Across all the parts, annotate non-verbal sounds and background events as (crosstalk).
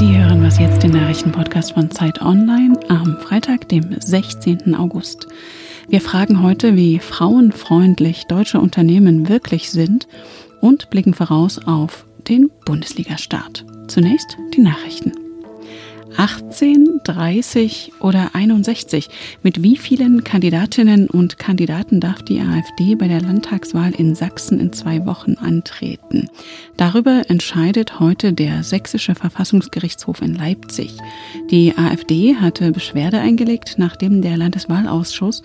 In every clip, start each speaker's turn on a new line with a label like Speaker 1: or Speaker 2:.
Speaker 1: Sie hören was jetzt den Nachrichtenpodcast von Zeit Online am Freitag, dem 16. August. Wir fragen heute, wie frauenfreundlich deutsche Unternehmen wirklich sind und blicken voraus auf den Bundesliga-Start. Zunächst die Nachrichten. 18, 30 oder 61? Mit wie vielen Kandidatinnen und Kandidaten darf die AfD bei der Landtagswahl in Sachsen in zwei Wochen antreten? Darüber entscheidet heute der Sächsische Verfassungsgerichtshof in Leipzig. Die AfD hatte Beschwerde eingelegt, nachdem der Landeswahlausschuss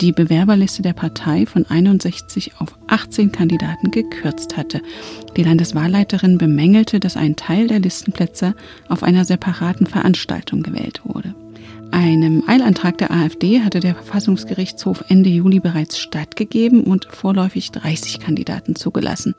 Speaker 1: die Bewerberliste der Partei von 61 auf 18 Kandidaten gekürzt hatte. Die Landeswahlleiterin bemängelte, dass ein Teil der Listenplätze auf einer separaten Veranstaltung gewählt wurde. Einem Eilantrag der AfD hatte der Verfassungsgerichtshof Ende Juli bereits stattgegeben und vorläufig 30 Kandidaten zugelassen.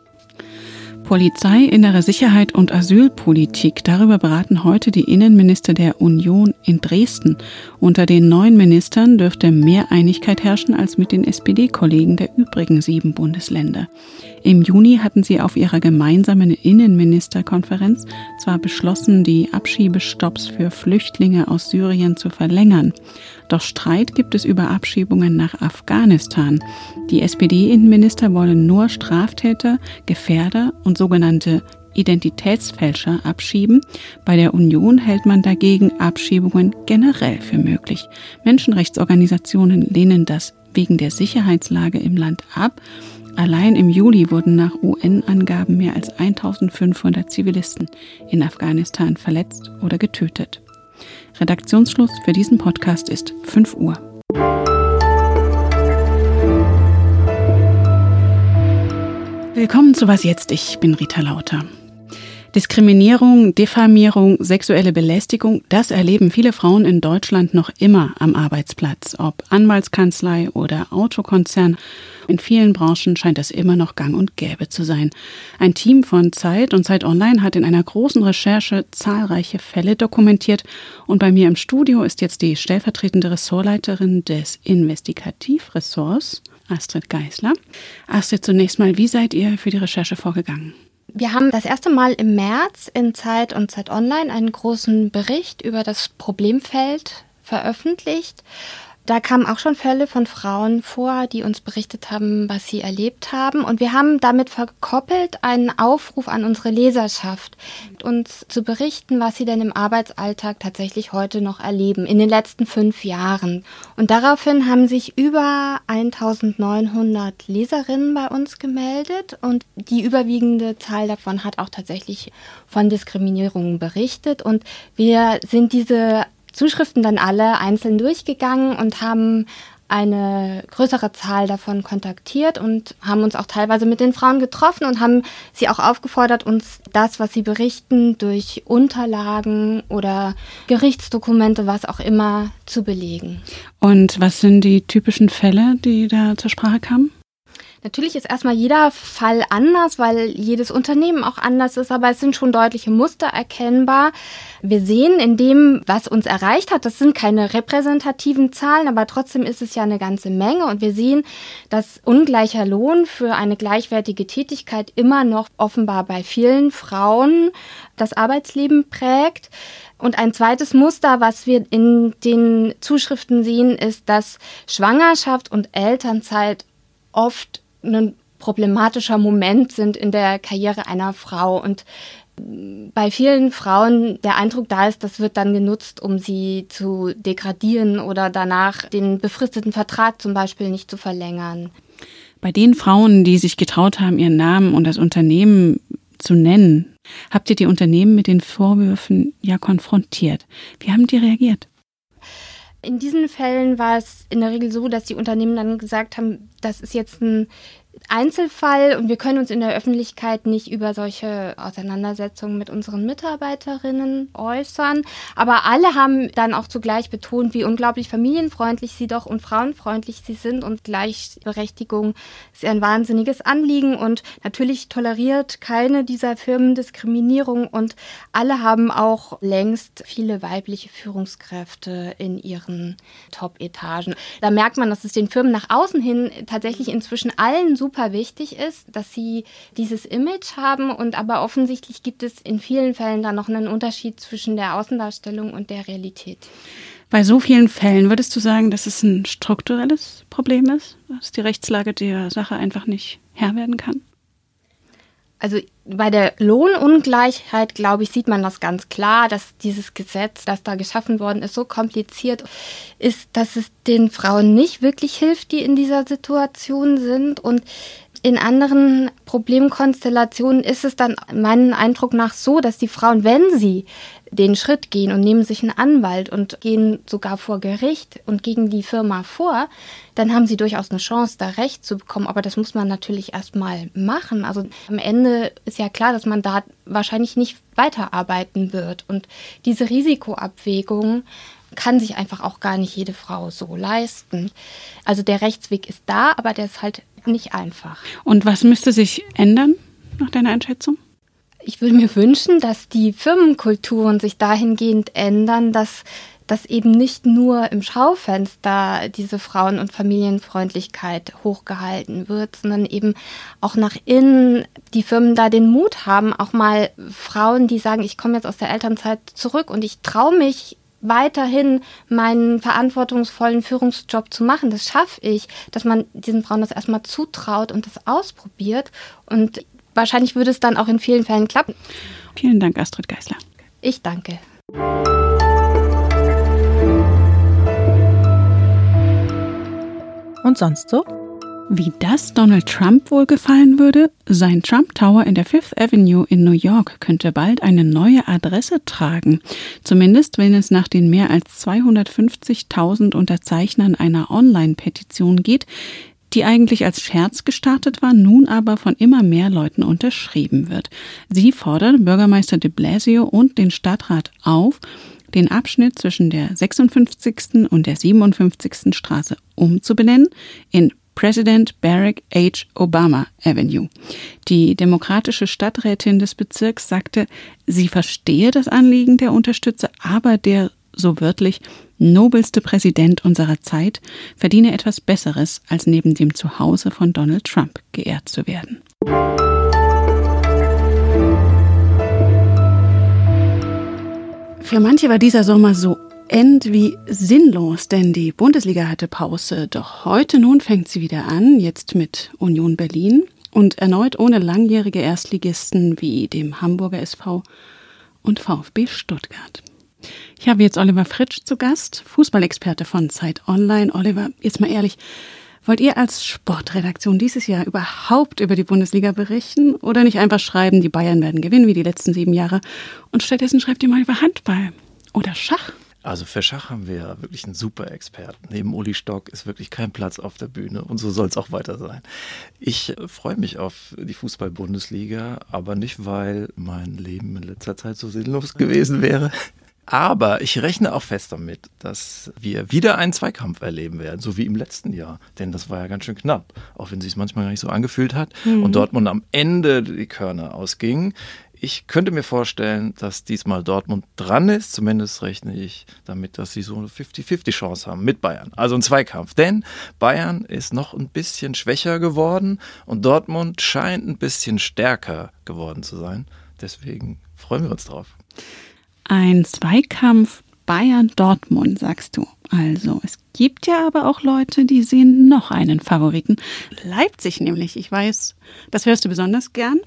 Speaker 1: Polizei, innere Sicherheit und Asylpolitik. Darüber beraten heute die Innenminister der Union in Dresden. Unter den neuen Ministern dürfte mehr Einigkeit herrschen als mit den SPD-Kollegen der übrigen sieben Bundesländer. Im Juni hatten sie auf ihrer gemeinsamen Innenministerkonferenz zwar beschlossen, die Abschiebestopps für Flüchtlinge aus Syrien zu verlängern. Doch Streit gibt es über Abschiebungen nach Afghanistan. Die SPD-Innenminister wollen nur Straftäter, Gefährder und sogenannte Identitätsfälscher abschieben. Bei der Union hält man dagegen Abschiebungen generell für möglich. Menschenrechtsorganisationen lehnen das wegen der Sicherheitslage im Land ab. Allein im Juli wurden nach UN-Angaben mehr als 1500 Zivilisten in Afghanistan verletzt oder getötet. Redaktionsschluss für diesen Podcast ist 5 Uhr. Willkommen zu Was jetzt? Ich bin Rita Lauter. Diskriminierung, Diffamierung, sexuelle Belästigung, das erleben viele Frauen in Deutschland noch immer am Arbeitsplatz, ob Anwaltskanzlei oder Autokonzern. In vielen Branchen scheint das immer noch gang und gäbe zu sein. Ein Team von Zeit und Zeit Online hat in einer großen Recherche zahlreiche Fälle dokumentiert und bei mir im Studio ist jetzt die stellvertretende Ressortleiterin des Investigativressorts, Astrid Geisler. Astrid, zunächst mal, wie seid ihr für die Recherche vorgegangen?
Speaker 2: Wir haben das erste Mal im März in Zeit und Zeit Online einen großen Bericht über das Problemfeld veröffentlicht da kamen auch schon Fälle von Frauen vor, die uns berichtet haben, was sie erlebt haben. Und wir haben damit verkoppelt einen Aufruf an unsere Leserschaft, uns zu berichten, was sie denn im Arbeitsalltag tatsächlich heute noch erleben, in den letzten fünf Jahren. Und daraufhin haben sich über 1900 Leserinnen bei uns gemeldet und die überwiegende Zahl davon hat auch tatsächlich von Diskriminierungen berichtet. Und wir sind diese Zuschriften dann alle einzeln durchgegangen und haben eine größere Zahl davon kontaktiert und haben uns auch teilweise mit den Frauen getroffen und haben sie auch aufgefordert, uns das, was sie berichten, durch Unterlagen oder Gerichtsdokumente, was auch immer, zu belegen.
Speaker 1: Und was sind die typischen Fälle, die da zur Sprache kamen?
Speaker 2: Natürlich ist erstmal jeder Fall anders, weil jedes Unternehmen auch anders ist, aber es sind schon deutliche Muster erkennbar. Wir sehen in dem, was uns erreicht hat, das sind keine repräsentativen Zahlen, aber trotzdem ist es ja eine ganze Menge und wir sehen, dass ungleicher Lohn für eine gleichwertige Tätigkeit immer noch offenbar bei vielen Frauen das Arbeitsleben prägt. Und ein zweites Muster, was wir in den Zuschriften sehen, ist, dass Schwangerschaft und Elternzeit oft ein problematischer Moment sind in der Karriere einer Frau. Und bei vielen Frauen der Eindruck da ist, das wird dann genutzt, um sie zu degradieren oder danach den befristeten Vertrag zum Beispiel nicht zu verlängern.
Speaker 1: Bei den Frauen, die sich getraut haben, ihren Namen und das Unternehmen zu nennen, habt ihr die Unternehmen mit den Vorwürfen ja konfrontiert. Wie haben die reagiert?
Speaker 2: In diesen Fällen war es in der Regel so, dass die Unternehmen dann gesagt haben, das ist jetzt ein Einzelfall und wir können uns in der Öffentlichkeit nicht über solche Auseinandersetzungen mit unseren Mitarbeiterinnen äußern. Aber alle haben dann auch zugleich betont, wie unglaublich familienfreundlich sie doch und frauenfreundlich sie sind und Gleichberechtigung ist ein wahnsinniges Anliegen und natürlich toleriert keine dieser Firmen Diskriminierung und alle haben auch längst viele weibliche Führungskräfte in ihren Top-Etagen. Da merkt man, dass es den Firmen nach außen hin tatsächlich inzwischen allen super super wichtig ist, dass sie dieses Image haben und aber offensichtlich gibt es in vielen Fällen da noch einen Unterschied zwischen der Außendarstellung und der Realität.
Speaker 1: Bei so vielen Fällen würdest du sagen, dass es ein strukturelles Problem ist, dass die Rechtslage der Sache einfach nicht Herr werden kann?
Speaker 2: Also bei der Lohnungleichheit, glaube ich, sieht man das ganz klar, dass dieses Gesetz, das da geschaffen worden ist, so kompliziert ist, dass es den Frauen nicht wirklich hilft, die in dieser Situation sind. Und in anderen Problemkonstellationen ist es dann meinem Eindruck nach so, dass die Frauen, wenn sie den Schritt gehen und nehmen sich einen Anwalt und gehen sogar vor Gericht und gegen die Firma vor, dann haben sie durchaus eine Chance, da Recht zu bekommen. Aber das muss man natürlich erstmal machen. Also am Ende ist ja klar, dass man da wahrscheinlich nicht weiterarbeiten wird. Und diese Risikoabwägung kann sich einfach auch gar nicht jede Frau so leisten. Also der Rechtsweg ist da, aber der ist halt nicht einfach.
Speaker 1: Und was müsste sich ändern nach deiner Einschätzung?
Speaker 2: ich würde mir wünschen, dass die Firmenkulturen sich dahingehend ändern, dass dass eben nicht nur im Schaufenster diese Frauen- und Familienfreundlichkeit hochgehalten wird, sondern eben auch nach innen die Firmen da den Mut haben, auch mal Frauen, die sagen, ich komme jetzt aus der Elternzeit zurück und ich traue mich weiterhin meinen verantwortungsvollen Führungsjob zu machen. Das schaffe ich, dass man diesen Frauen das erstmal zutraut und das ausprobiert. Und wahrscheinlich würde es dann auch in vielen Fällen klappen.
Speaker 1: Vielen Dank, Astrid Geisler.
Speaker 2: Ich danke.
Speaker 1: Und sonst so? Wie das Donald Trump wohl gefallen würde? Sein Trump Tower in der Fifth Avenue in New York könnte bald eine neue Adresse tragen. Zumindest wenn es nach den mehr als 250.000 Unterzeichnern einer Online-Petition geht, die eigentlich als Scherz gestartet war, nun aber von immer mehr Leuten unterschrieben wird. Sie fordert Bürgermeister de Blasio und den Stadtrat auf, den Abschnitt zwischen der 56. und der 57. Straße umzubenennen in President Barack H. Obama Avenue. Die demokratische Stadträtin des Bezirks sagte, sie verstehe das Anliegen der Unterstützer, aber der so wörtlich nobelste Präsident unserer Zeit, verdiene etwas Besseres, als neben dem Zuhause von Donald Trump geehrt zu werden. Für manche war dieser Sommer so end wie sinnlos, denn die Bundesliga hatte Pause. Doch heute nun fängt sie wieder an, jetzt mit Union Berlin und erneut ohne langjährige Erstligisten wie dem Hamburger SV und VfB Stuttgart. Ich habe jetzt Oliver Fritsch zu Gast, Fußballexperte von Zeit Online. Oliver, jetzt mal ehrlich, wollt ihr als Sportredaktion dieses Jahr überhaupt über die Bundesliga berichten oder nicht einfach schreiben, die Bayern werden gewinnen wie die letzten sieben Jahre und stattdessen schreibt ihr mal über Handball oder Schach?
Speaker 3: Also für Schach haben wir ja wirklich einen super Experten. Neben Uli Stock ist wirklich kein Platz auf der Bühne und so soll es auch weiter sein. Ich freue mich auf die Fußball-Bundesliga, aber nicht, weil mein Leben in letzter Zeit so sinnlos gewesen wäre. Aber ich rechne auch fest damit, dass wir wieder einen Zweikampf erleben werden, so wie im letzten Jahr. Denn das war ja ganz schön knapp, auch wenn es sich manchmal gar nicht so angefühlt hat. Mhm. Und Dortmund am Ende die Körner ausging. Ich könnte mir vorstellen, dass diesmal Dortmund dran ist. Zumindest rechne ich damit, dass sie so eine 50-50 Chance haben mit Bayern. Also ein Zweikampf. Denn Bayern ist noch ein bisschen schwächer geworden und Dortmund scheint ein bisschen stärker geworden zu sein. Deswegen freuen wir uns drauf.
Speaker 1: Ein Zweikampf Bayern-Dortmund, sagst du. Also, es gibt ja aber auch Leute, die sehen noch einen Favoriten. Leipzig nämlich. Ich weiß, das hörst du besonders gern.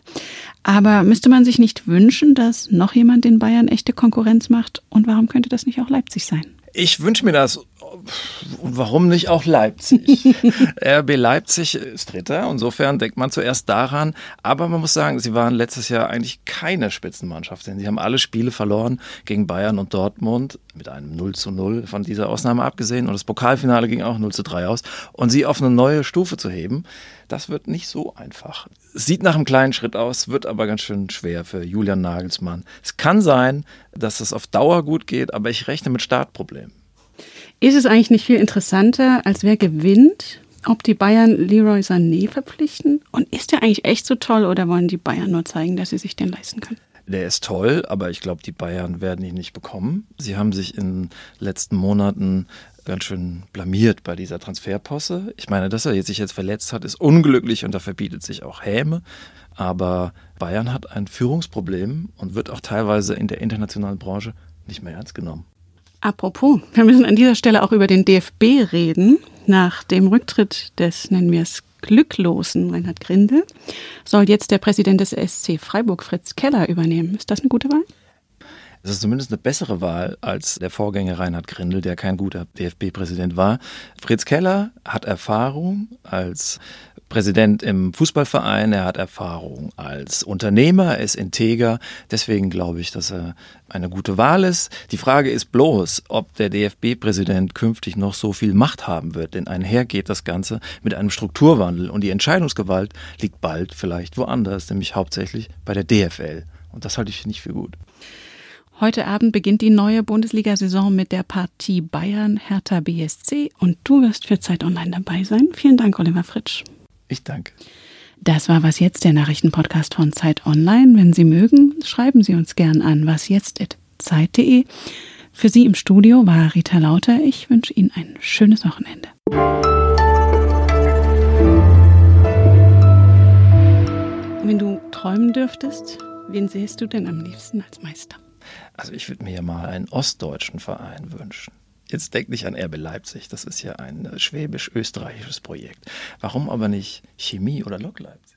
Speaker 1: Aber müsste man sich nicht wünschen, dass noch jemand den Bayern echte Konkurrenz macht? Und warum könnte das nicht auch Leipzig sein?
Speaker 3: Ich wünsche mir das. Und warum nicht auch Leipzig? (laughs) RB Leipzig ist Dritter. Insofern denkt man zuerst daran. Aber man muss sagen, sie waren letztes Jahr eigentlich keine Spitzenmannschaft. Denn sie haben alle Spiele verloren gegen Bayern und Dortmund mit einem 0 zu 0 von dieser Ausnahme abgesehen. Und das Pokalfinale ging auch 0 zu 3 aus. Und sie auf eine neue Stufe zu heben, das wird nicht so einfach. Sieht nach einem kleinen Schritt aus, wird aber ganz schön schwer für Julian Nagelsmann. Es kann sein, dass es auf Dauer gut geht, aber ich rechne mit Startproblemen.
Speaker 1: Ist es eigentlich nicht viel interessanter, als wer gewinnt? Ob die Bayern Leroy Sané verpflichten? Und ist der eigentlich echt so toll oder wollen die Bayern nur zeigen, dass sie sich den leisten können?
Speaker 3: Der ist toll, aber ich glaube, die Bayern werden ihn nicht bekommen. Sie haben sich in den letzten Monaten ganz schön blamiert bei dieser Transferposse. Ich meine, dass er sich jetzt verletzt hat, ist unglücklich und da verbietet sich auch Häme. Aber Bayern hat ein Führungsproblem und wird auch teilweise in der internationalen Branche nicht mehr ernst genommen.
Speaker 1: Apropos, wir müssen an dieser Stelle auch über den DFB reden. Nach dem Rücktritt des, nennen wir es, glücklosen Reinhard Grindel soll jetzt der Präsident des SC Freiburg, Fritz Keller, übernehmen. Ist das eine gute Wahl?
Speaker 3: Es ist zumindest eine bessere Wahl als der Vorgänger Reinhard Grindel, der kein guter DFB-Präsident war. Fritz Keller hat Erfahrung als Präsident im Fußballverein, er hat Erfahrung als Unternehmer, er ist integer. Deswegen glaube ich, dass er eine gute Wahl ist. Die Frage ist bloß, ob der DFB-Präsident künftig noch so viel Macht haben wird, denn einher geht das Ganze mit einem Strukturwandel und die Entscheidungsgewalt liegt bald vielleicht woanders, nämlich hauptsächlich bei der DFL. Und das halte ich nicht für gut.
Speaker 1: Heute Abend beginnt die neue Bundesliga-Saison mit der Partie Bayern Hertha BSC und du wirst für Zeit Online dabei sein. Vielen Dank, Oliver Fritsch.
Speaker 3: Ich danke.
Speaker 1: Das war Was Jetzt, der Nachrichtenpodcast von Zeit Online. Wenn Sie mögen, schreiben Sie uns gern an wasjetzt.zeit.de. Für Sie im Studio war Rita Lauter. Ich wünsche Ihnen ein schönes Wochenende. Wenn du träumen dürftest, wen sähst du denn am liebsten als Meister?
Speaker 3: Also ich würde mir ja mal einen ostdeutschen Verein wünschen. Jetzt denk nicht an RB Leipzig, das ist ja ein schwäbisch-österreichisches Projekt. Warum aber nicht Chemie oder Lok Leipzig?